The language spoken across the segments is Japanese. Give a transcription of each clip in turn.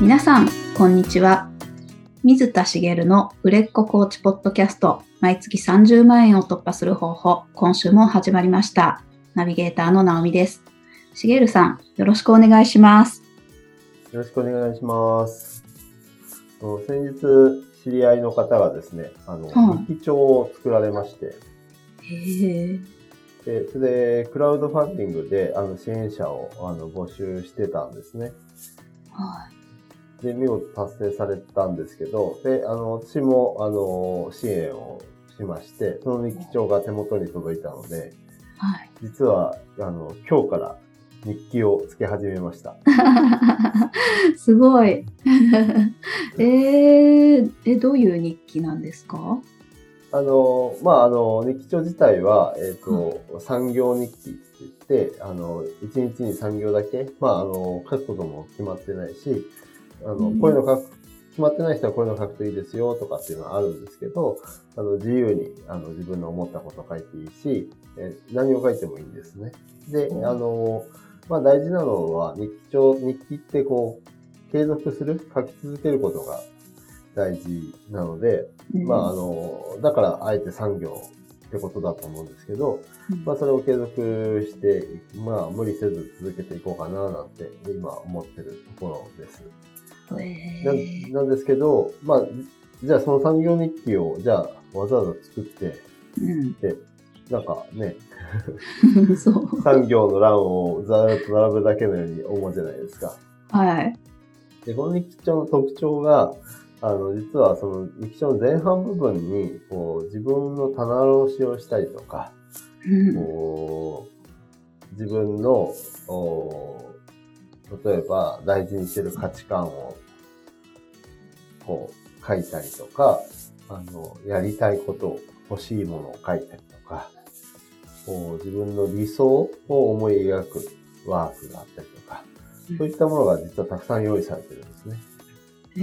皆さん、こんにちは。水田茂の売れっ子コーチポッドキャスト、毎月30万円を突破する方法、今週も始まりました。ナビゲーターの直美です。茂さん、よろしくお願いします。よろしくお願いします。先日、知り合いの方がですね、あの、はい日記帳を作られまして、へえ。で、それで、クラウドファンディングで、あの、支援者を、あの、募集してたんですね。はで、見事達成されたんですけど、で、あの、私も、あの、支援をしまして、その日記帳が手元に届いたので、い。はい。実は、あの、今日から日記をつけ始めました。すごい。えー、え、どういう日記なんですか？あの、まあ、あの、日記帳自体は、えっ、と、産業日記って言って、あの、一日に産業だけ、まあ、あの、書くことも決まってないし、あの、うんこういうの書く、決まってない人はこういうの書くといいですよとかっていうのはあるんですけど、あの、自由に、あの、自分の思ったことを書いていいし、えー何を書いてもいいんですね。で、うんあの、まあ、大事なのは、日記帳、日記ってこう、継続する、書き続けることが大事なので、まあ、あの、だから、あえて産業ってことだと思うんですけど、うんまあ、それを継続して、まあ、無理せず続けていこうかな、なんて、今思ってるところです。えなー、なんですけど、まあ、じゃあその産業日記を、じゃあ、わざわざ作って、なんかね、うん。そう。産業の欄をざーっと並ぶだけのように思うじゃないですか。はい。で、この日記帳の特徴が、あの、実はその日記帳の前半部分に、こう、自分の棚卸しをしたりとか、うん。こう、自分の、お例えば大事にしてる価値観を、こう、書いたりとか、あの、やりたいことを、欲しいものを書いたりとか、こう自分の理想を思い描くワークがあったりとか、そういったものが実はたくさん用意されてるんですね。え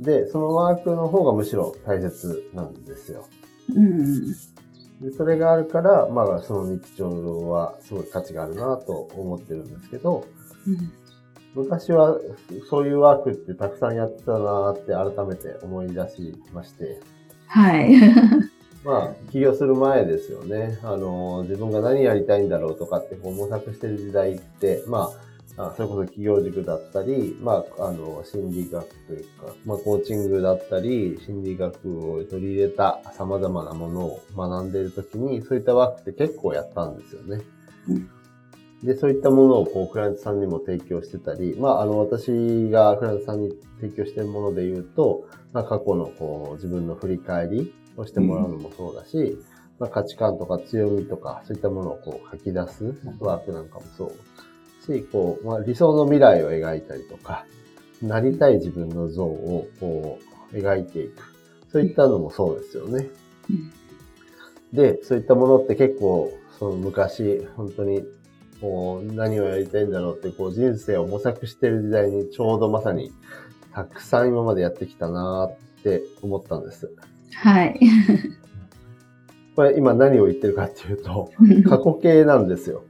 ー、で、そのワークの方がむしろ大切なんですよ。うん。でそれがあるから、まあ、その日記帳はすごい価値があるなと思ってるんですけど、うん昔はそういうワークってたくさんやってたなって改めて思い出しまして、はい。まあ、起業する前ですよね。あの、自分が何やりたいんだろうとかってこう模索してる時代って、まあ、あそれこそ企業塾だったり、まあ、あの、心理学というか、まあ、コーチングだったり、心理学を取り入れた様々なものを学んでいるときに、そういったワークって結構やったんですよね。で、そういったものをこう、クライアントさんにも提供してたり、まあ、あの、私がクライアントさんに提供してるもので言うと、まあ、過去のこう、自分の振り返りをしてもらうのもそうだし、まあ、価値観とか強みとか、そういったものをこう、書き出すワークなんかもそうし、こう、まあ、理想の未来を描いたりとか、なりたい自分の像をこう、描いていく。そういったのもそうですよね。うんで、そういったものって結構、その昔、本当に、こう、何をやりたいんだろうって、こう、人生を模索してる時代にちょうどまさに、たくさん今までやってきたなーって思ったんです。はい。これ今何を言ってるかっていうと、過去形なんですよ。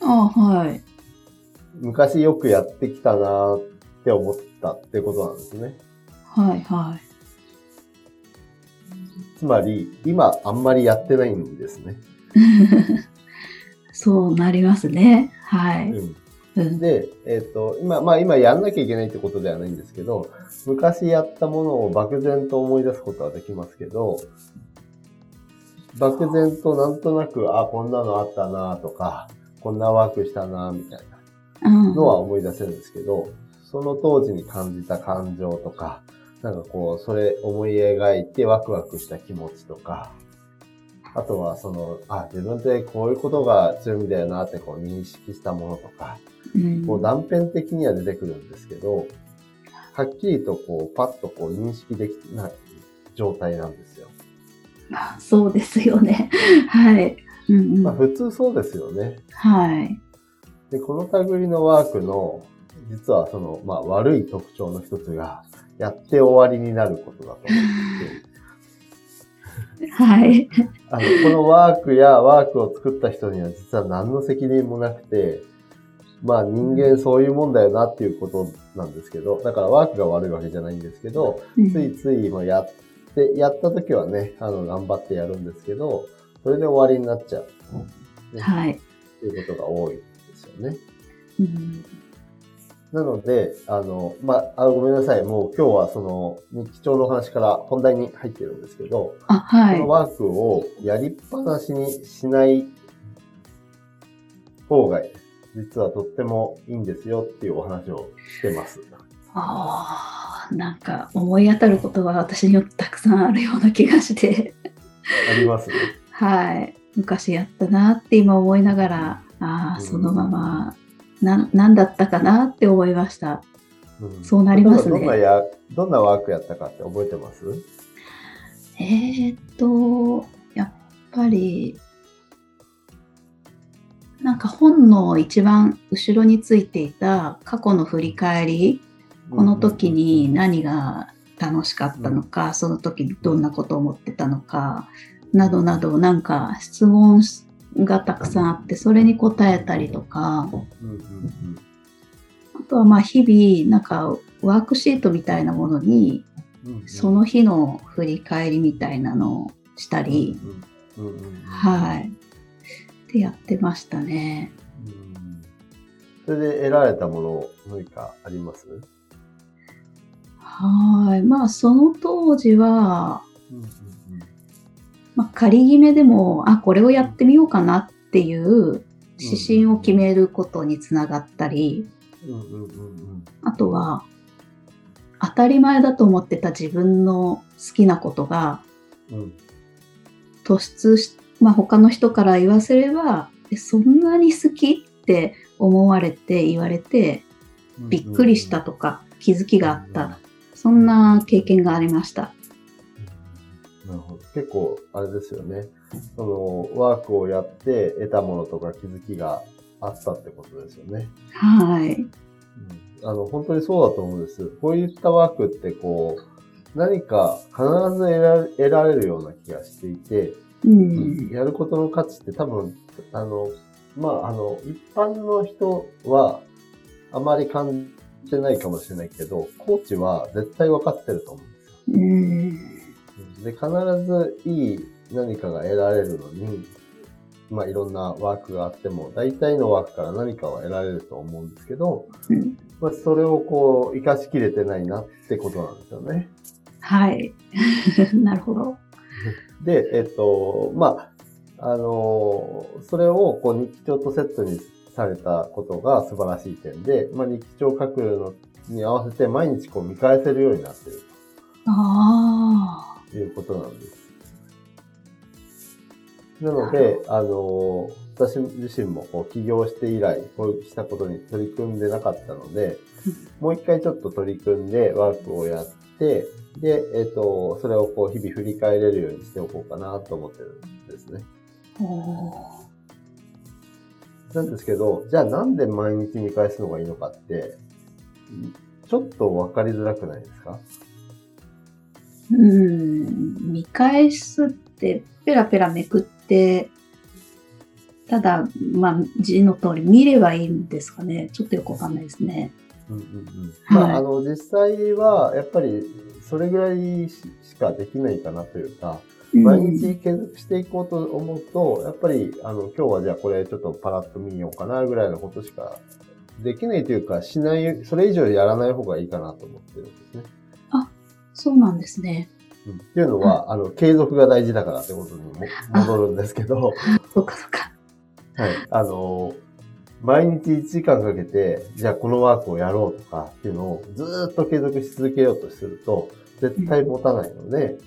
あはい。昔よくやってきたなーって思ったってことなんですね。はい、はい。つまり、今あんまりやってないんですね。そうなりますね。はい。うんうんで、えっ、と、今、まあ今やんなきゃいけないってことではないんですけど、昔やったものを漠然と思い出すことはできますけど、漠然となんとなく、あ、こんなのあったなとか、こんなワークしたなみたいなうんのは思い出せるんですけど、その当時に感じた感情とか、なんかこう、それ思い描いてワクワクした気持ちとか、あとはその、あ、自分ってこういうことが強みだよなってこう認識したものとか、うんこう断片的には出てくるんですけど、はっきりとこう、パッとこう認識できない状態なんですよ。あそうですよね。はい。うんうんまあ普通そうですよね。はい。で、この類のワークの、実はその、まあ悪い特徴の一つが、やって終わりになることだと思っていて、はい。あの、このワークやワークを作った人には実は何の責任もなくて、まあ人間そういうもんだよなっていうことなんですけど、だからワークが悪いわけじゃないんですけど、うんついついまあやって、やった時はね、あの、頑張ってやるんですけど、それで終わりになっちゃう。ねはい。っていうことが多いですよね。うんなので、あの、まあ、あごめんなさい。もう今日はその日記帳の話から本題に入ってるんですけど、あ、はいこの。ワークをやりっぱなしにしない方が、実はとってもいいんですよっていうお話をしてます。ああ、なんか思い当たることが私によってたくさんあるような気がして、あります？ね。はい。昔やったなって今思いながら、ああ、うん。そのまま、な、なんだったかなって思いました。うん。そうなりますね。どんなや、どんなワークやったかって覚えてます？えーっと、やっぱり、なんか本の一番後ろについていた過去の振り返り、この時に何が楽しかったのか、その時にどんなことを思ってたのか、などなど、なんか質問がたくさんあって、それに答えたりとか、あとはまあ日々、なんかワークシートみたいなものに、その日の振り返りみたいなのをしたり、はい。ってやってましたね。うんそれで得られたもの何かあります？はい。まあ、その当時は、まあ、仮決めでも、あ、これをやってみようかなっていう指針を決めることにつながったり、あとは、当たり前だと思ってた自分の好きなことがうん突出し、まあ、他の人から言わせれば、えそんなに好きって思われて言われて、うんびっくりしたとか気づきがあった。そんな経験がありました。なるほど。結構、あれですよね。その、ワークをやって得たものとか気づきがあったってことですよね。はい。うんあの、本当にそうだと思うんです。こういったワークってこう、何か必ず得ら得られるような気がしていて、うん。やることの価値って多分、あの、まあ、あの、一般の人はあまり感じてないかもしれないけど、コーチは絶対分かってると思うんですよ。うん。で、必ずいい何かが得られるのに、まあいろんなワークがあっても、大体のワークから何かは得られると思うんですけど、うんまあそれをこう、活かしきれてないなってことなんですよね。はい。なるほど。で、えっと、まあ、あのそれをこう日記帳とセットにされたことが素晴らしい点で、まあ日記帳を書くのに合わせて毎日こう見返せるようになっているああ。ということなんです。なので、あの、私自身もこう起業して以来、こうしたことに取り組んでなかったので、もう一回ちょっと取り組んでワークをやって、で、えっ、と、それをこう日々振り返れるようにしておこうかなと思ってるんですね。なんですけど、じゃあなんで毎日見返すのがいいのかって、ちょっとわかりづらくないですか？うん。見返すって、ペラペラめくって、ただ、まあ、字の通り見ればいいんですかね。ちょっとよくわかんないですね。うんうんうん。はいまあ、あの、実際は、やっぱり、それぐらいししかできないかなというか、うん毎日継続していこうと思うと、やっぱり、あの、今日はじゃあこれちょっとパラッと見ようかなぐらいのことしかできないというか、しない、それ以上やらない方がいいかなと思ってるんですね。そうなんですね。うん、っていうのは、あの、継続が大事だからってことにも戻るんですけど、そうかそうか。はい。あの、毎日1時間かけて、じゃあこのワークをやろうとかっていうのをずーっと継続し続けようとすると、絶対持たないので、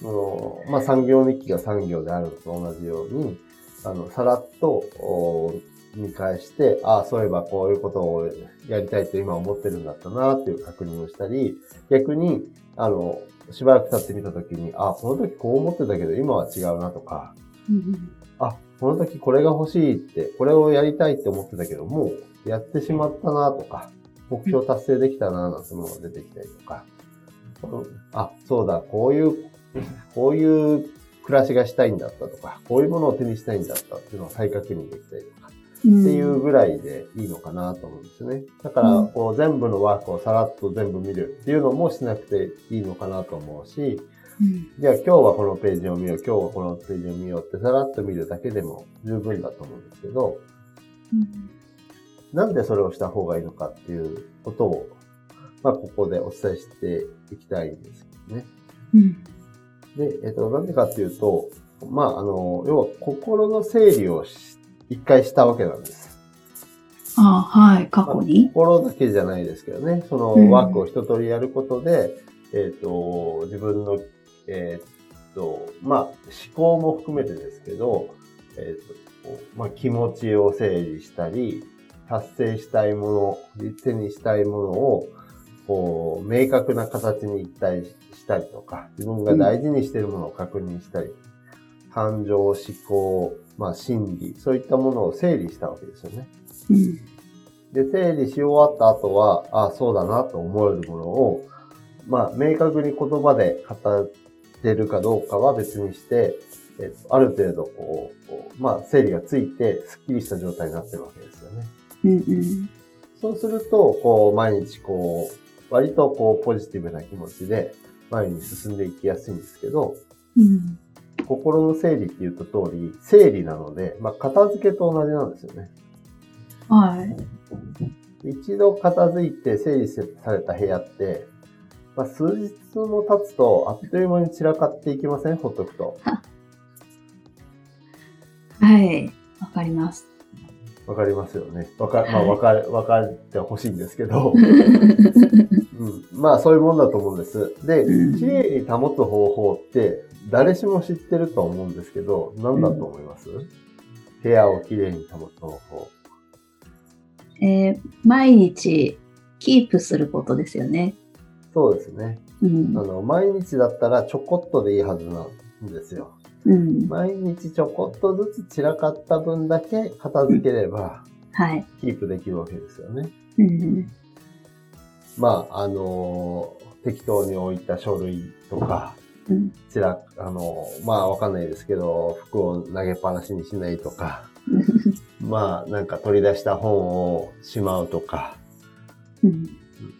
そのまあ、産業日記が産業であるのと同じように、あの、さらっとお見返して、ああ、そういえばこういうことをやりたいと今思ってるんだったなっていう確認をしたり、逆に、あの、しばらく経ってみたときに、あ、この時こう思ってたけど今は違うなとか、うんあ、この時これが欲しいって、これをやりたいって思ってたけど、もうやってしまったなとか、目標達成できたななんてものが出てきたりとか、うんあ、そうだ、こういう、こういう暮らしがしたいんだったとか、こういうものを手にしたいんだったっていうのを再確認できたりとか、っていうぐらいでいいのかなと思うんですね。だからうん、こう全部のワークをさらっと全部見るっていうのもしなくていいのかなと思うし、うん。じゃあ今日はこのページを見よう、今日はこのページを見ようってさらっと見るだけでも十分だと思うんですけど、なんでそれをした方がいいのかっていうことを、まあここでお伝えしていきたいんですけどね。うん。で、えっと、なんでかっていうと、まああの、要は心の整理をし一回したわけなんです。あはい、過去に？心だけじゃないですけどね、そうんのワークを一通りやることで、えっ、と、自分の、えっ、と、まあ、思考も含めてですけど、えっ、と、こうまあ、気持ちを整理したり、達成したいもの、手にしたいものを、こう、明確な形に一体したりとか、自分が大事にしているものを確認したり、感情、思考、まあ、心理、そういったものを整理したわけですよね。うんで、整理し終わった後は、あそうだなと思えるものを、まあ、明確に言葉で語ってるかどうかは別にして、えっと、ある程度こう、こうまあ、整理がついて、スッキリした状態になってるわけですよね。うんうんそうすると、こう、毎日こう、割とこう、ポジティブな気持ちで、前に進んでいきやすいんですけど、うん心の整理って言った通り、整理なので、まあ、片付けと同じなんですよね。はい。一度片付いて整理された部屋って、まあ、数日も経つとあっという間に散らかっていきません？ほっとくと。はい。わかります。わかりますよね。わか、まあ、はいわかる、わかってほしいんですけど、うん。まあ、そういうもんだと思うんです。で、うん綺麗に保つ方法って、誰しも知ってると思うんですけど、何だと思います、部屋を綺麗に保つ方法。えー毎日キープすることですよね。そうですね。うんあ。の、毎日だったらちょこっとでいいはずなんですよ。うん。毎日ちょこっとずつ散らかった分だけ片付ければ、はい。キープできるわけですよね。うん。まあ、あのー適当に置いた書類とか、うん。散ら、あのーまあ、わかんないですけど、服を投げっぱなしにしないとか、まあ、なんか取り出した本をしまうとか、うん。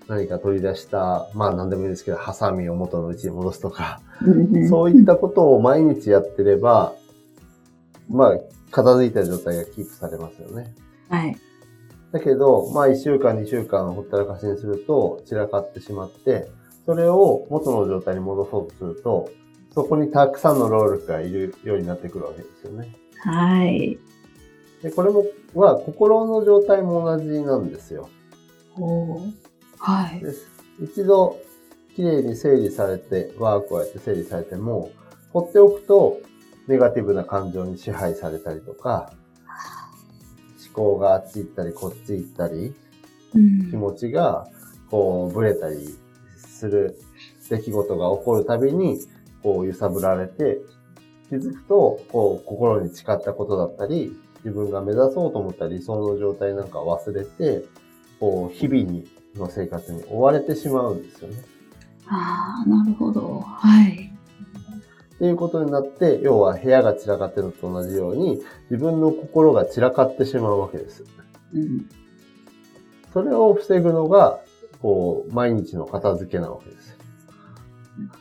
何か取り出した、まあ何でもいいですけど、ハサミを元の位置に戻すとか、うん。そういったことを毎日やってれば、まあ、片付いた状態がキープされますよね。はい。だけど、まあ1週間、2週間ほったらかしにすると散らかってしまって、それを元の状態に戻そうとすると、そこにたくさんの労力がいるようになってくるわけですよね。はい。で、これも、は心の状態も同じなんですよ。おーはい。です。一度、きれいに整理されて、ワークをやって整理されても、放っておくと、ネガティブな感情に支配されたりとか、思考があっち行ったり、こっち行ったり、うん気持ちが、こう、ブレたりする出来事が起こるたびに、こう、揺さぶられて、気づくと、こう、心に誓ったことだったり、自分が目指そうと思った理想の状態なんかを忘れて、こう、日々に、の生活に追われてしまうんですよね。ああ、なるほど。はい。っていうことになって、要は部屋が散らかってるのと同じように、自分の心が散らかってしまうわけです。うん。それを防ぐのが、こう、毎日の片付けなわけです。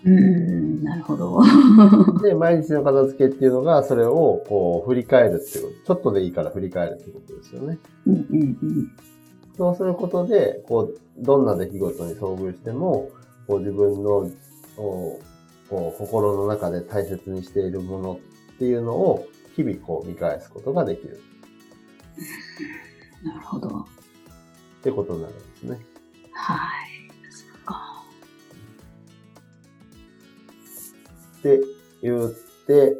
うん、なるほど。で、毎日の片付けっていうのが、それを、こう、振り返るっていうこと。ちょっとでいいから振り返るってことですよね。うんうんうん。そうすることで、こう、どんな出来事に遭遇しても、こう、自分の、こう、心の中で大切にしているものっていうのを、日々こう見返すことができるなるほど。ってことになるんですね。はい。そっか。って言って、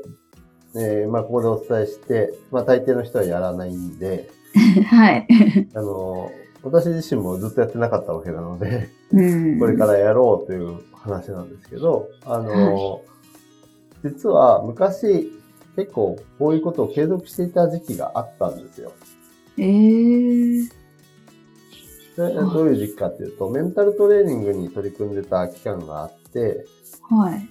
えーまあ、ここでお伝えして、まあ、大抵の人はやらないんで、はい。あの、私自身もずっとやってなかったわけなので、うん。これからやろうという話なんですけど、あの、実は昔結構こういうことを継続していた時期があったんですよ。えー。どういう時期かっていうと、メンタルトレーニングに取り組んでた期間があって、はい。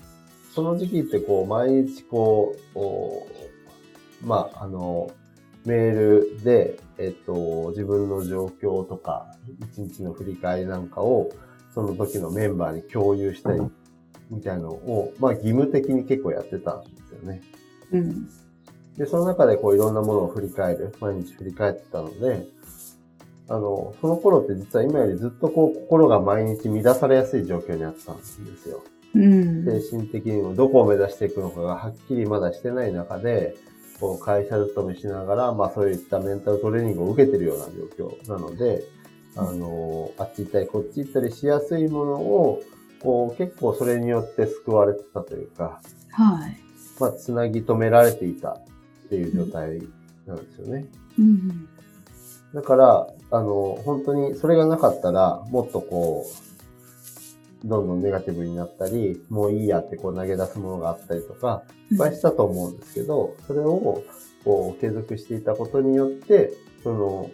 その時期ってこう、毎日こうまあ、あの、メールで、えっと、自分の状況とか、一日の振り返りなんかを、その時のメンバーに共有したり、みたいなのを、まあ義務的に結構やってたんですよね。うん。で、その中でこういろんなものを振り返る、毎日振り返ってたので、あの、その頃って実は今よりずっとこう心が毎日乱されやすい状況にあったんですよ。うん。精神的にもどこを目指していくのかがはっきりまだしてない中で、こう会社勤めしながら、まあそういったメンタルトレーニングを受けてるような状況なので、あの、あっち行ったりこっち行ったりしやすいものを、こう結構それによって救われてたというか、はい。まあつなぎ止められていたっていう状態なんですよね。うん。だから、あの、本当にそれがなかったら、もっとこう、どんどんネガティブになったり、もういいやってこう投げ出すものがあったりとか、いっぱいしたと思うんですけど、それをこう継続していたことによって、その、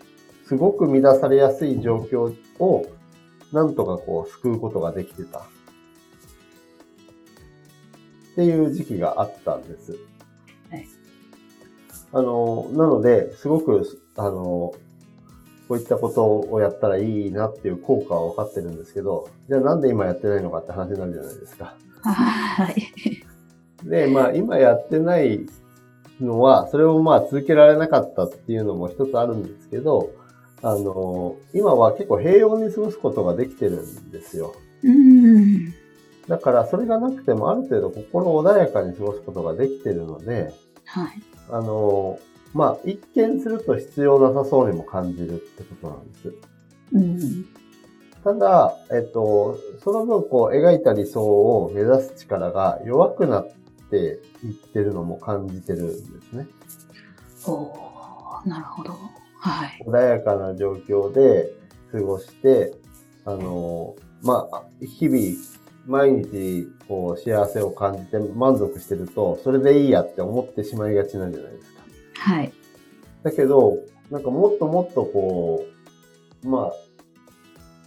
すごく乱されやすい状況を、なんとかこう救うことができてた。っていう時期があったんです。はい。あの、なので、すごく、あの、こういったことをやったらいいなっていう効果は分かってるんですけど、じゃあなんで今やってないのかって話になるじゃないですか。はい。で、まあ今やってないのは、それをまあ続けられなかったっていうのも一つあるんですけど、あの、今は結構平穏に過ごすことができてるんですよ。うん。だからそれがなくてもある程度心穏やかに過ごすことができてるので、はい。あの、まあ一見すると必要なさそうにも感じるってことなんです。うん。ただ、えっと、その分こう描いた理想を目指す力が弱くなっていってるのも感じてるんですね。おーなるほど。はい。穏やかな状況で過ごして、あの、まあ、日々、毎日、こう、幸せを感じて満足してると、それでいいやって思ってしまいがちなんじゃないですか。はい。だけど、なんかもっともっとこう、まあ、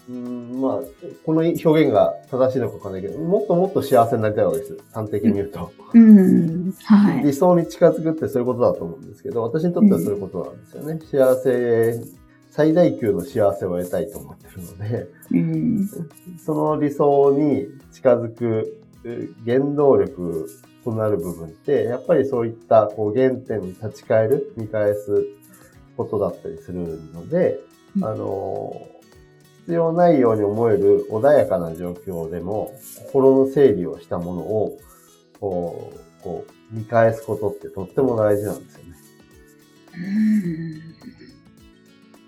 うーんまあ、この表現が正しいのかわかんないけど、もっともっと幸せになりたいわけです。端的に言うと。うん。はい。理想に近づくってそういうことだと思うんですけど、私にとってはそういうことなんですよね。幸せ、最大級の幸せを得たいと思ってるので、うん。その理想に近づくう原動力となる部分って、やっぱりそういったこう原点に立ち返る、見返すことだったりするので、うんあの、必要ないように思える穏やかな状況でも、心の整理をしたものを、こう、こう見返すことってとっても大事なんですよね。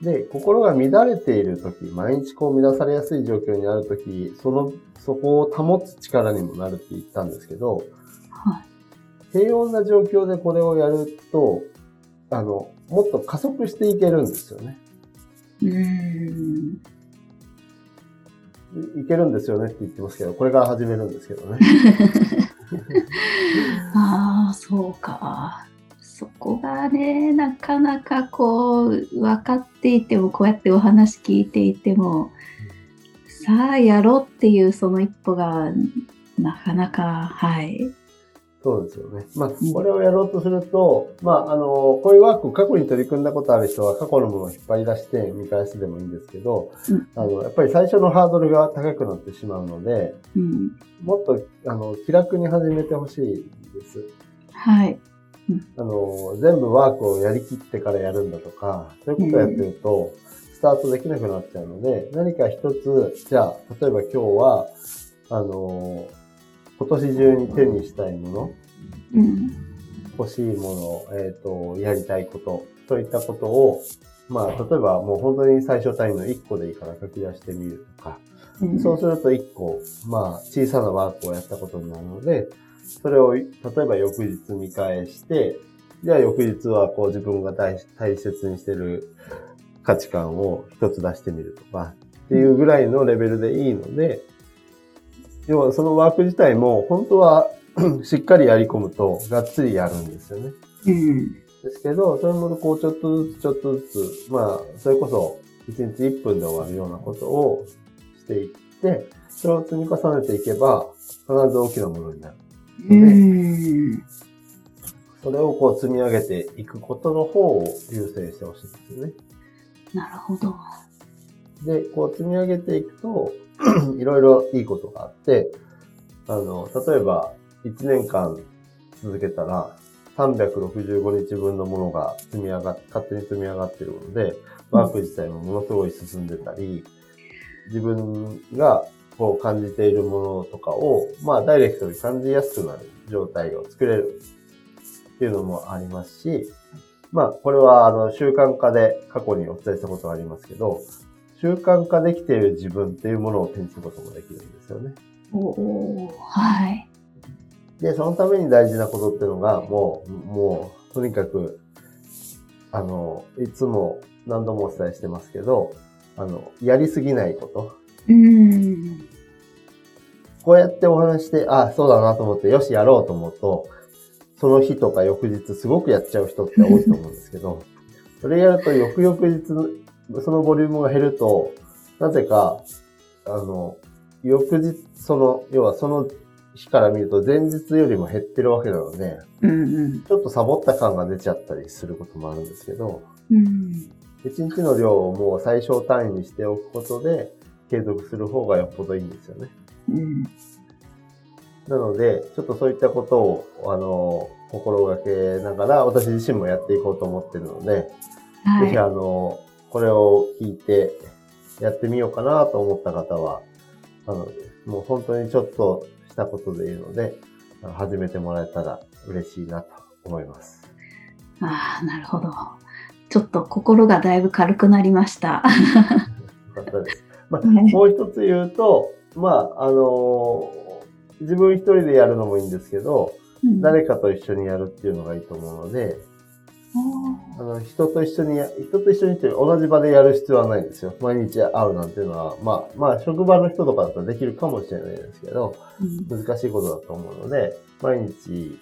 で、心が乱れているとき、毎日こう乱されやすい状況にあるとき、その、そこを保つ力にもなるって言ったんですけど、はい。平穏な状況でこれをやると、あの、もっと加速していけるんですよね。うん。いけるんですよねって言ってますけど、これから始めるんですけどね。ああ、そうか。そこがね、なかなかこう、分かっていても、こうやってお話聞いていても、さあやろうっていうその一歩が、なかなか、はい。そうですよね。まあ、これをやろうとすると、まあ、あの、こういうワークを過去に取り組んだことある人は過去のものを引っ張り出して見返すでもいいんですけど、うんあの、やっぱり最初のハードルが高くなってしまうので、うん。もっと、あの、気楽に始めてほしいです。はい。あの、全部ワークをやりきってからやるんだとか、そういうことをやってると、スタートできなくなっちゃうので、何か一つ、じゃあ、例えば今日は、あの、今年中に手にしたいもの、うん。欲しいもの、えっ、と、やりたいこと、そういったことを、まあ、例えばもう本当に最初単位の1個でいいから書き出してみるとか、うんそうすると1個、まあ、小さなワークをやったことになるので、それを、例えば翌日見返して、じゃあ翌日はこう自分が大大切にしてる価値観を一つ出してみるとか、っていうぐらいのレベルでいいので、要はそのワーク自体も本当は しっかりやり込むとがっつりやるんですよね。うん。ですけど、それもこうちょっとずつちょっとずつ、まあ、それこそ1日1分で終わるようなことをしていって、それを積み重ねていけば、必ず大きなものになる。うん。それをこう積み上げていくことの方を優先してほしいんですよね。なるほど。で、こう積み上げていくと、いろいろいいことがあって、あの、例えば、1年間続けたら、365日分のものが積み上がっ、勝手に積み上がってるので、ワーク自体もものすごい進んでたり、自分がこう感じているものとかを、まあ、ダイレクトに感じやすくなる状態を作れるっていうのもありますし、まあ、これは、あの、習慣化で過去にお伝えしたことがありますけど、習慣化できている自分っていうものを手にすることもできるんですよね。おおはい。で、そのために大事なことっていうのが、もう、もう、とにかく、あの、いつも何度もお伝えしてますけど、あの、やりすぎないこと。うん。こうやってお話して、あ、そうだなと思って、よし、やろうと思うと、その日とか翌日すごくやっちゃう人って多いと思うん。ですけど、それやると翌々日、そのボリュームが減ると、なぜか、あの、翌日、その、要はその日から見ると前日よりも減ってるわけなので、うん。うん、ちょっとサボった感が出ちゃったりすることもあるん。ですけど、うん、1日の量をもう最小単位にしておくことで継続する方がよっぽどいいんですよね。うん、なので、ちょっとそういったことを、あの、心がけながら私自身もやっていこうと思ってるので、はい、ぜひあの、これを聞いてやってみようかなと思った方は、あの、もう本当にちょっとしたことでいいので、始めてもらえたら嬉しいなと思います。ああ、なるほど。ちょっと心がだいぶ軽くなりました。よかったです。まあ、もう一つ言うと、まあ、あのー、自分一人でやるのもいいんですけど、うん、誰かと一緒にやるっていうのがいいと思うので、あの人と一緒に、人と一緒にって同じ場でやる必要はないんですよ。毎日会うなんていうのは、まあ、まあ、職場の人とかだったらできるかもしれないですけど、うん、難しいことだと思うので、毎日、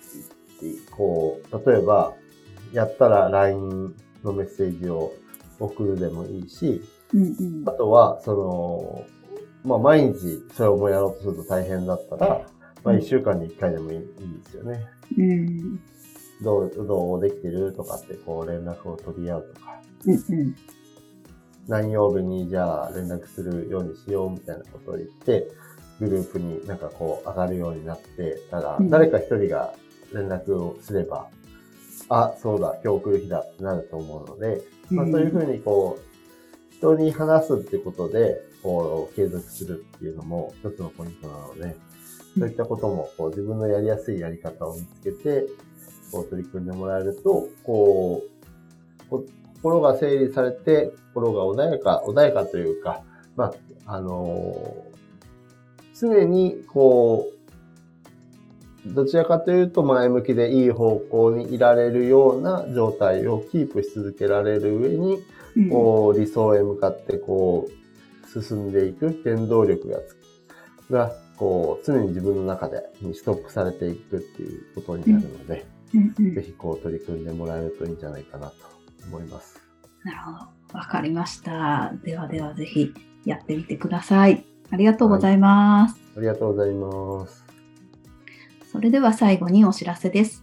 こう、例えば、やったら LINE のメッセージを送るでもいいし、うんうん、あとは、その、まあ、毎日それをやろうとすると大変だったら、まあ、一週間に一回でもいい,、ですよね。うん。どう、どうできてるとかってこう連絡を取り合うとか、うんうん、何曜日にじゃあ連絡するようにしようみたいなことを言って、グループになんかこう上がるようになって、ただ誰か一人が連絡をすれば、うん、あ、そうだ、今日来る日だってなると思うので、まあそういうふうにこう、人に話すってことで、こう、継続するっていうのも一つのポイントなので、そういったことも、こう、自分のやりやすいやり方を見つけて、こう取り組んでもらえると、こう、心が整理されて、心が穏やか、穏やかというか、まあ、あのー、常に、こう、どちらかというと前向きでいい方向にいられるような状態をキープし続けられる上に、こう、理想へ向かってこう、進んでいく原動力がが、こう、常に自分の中でにストックされていくっていうことになるので、うんうん、ぜひこう取り組んでもらえるといいんじゃないかなと思います。なるほど。わかりました。ではではぜひやってみてください。ありがとうございます。はい、ありがとうございます。それでは最後にお知らせです。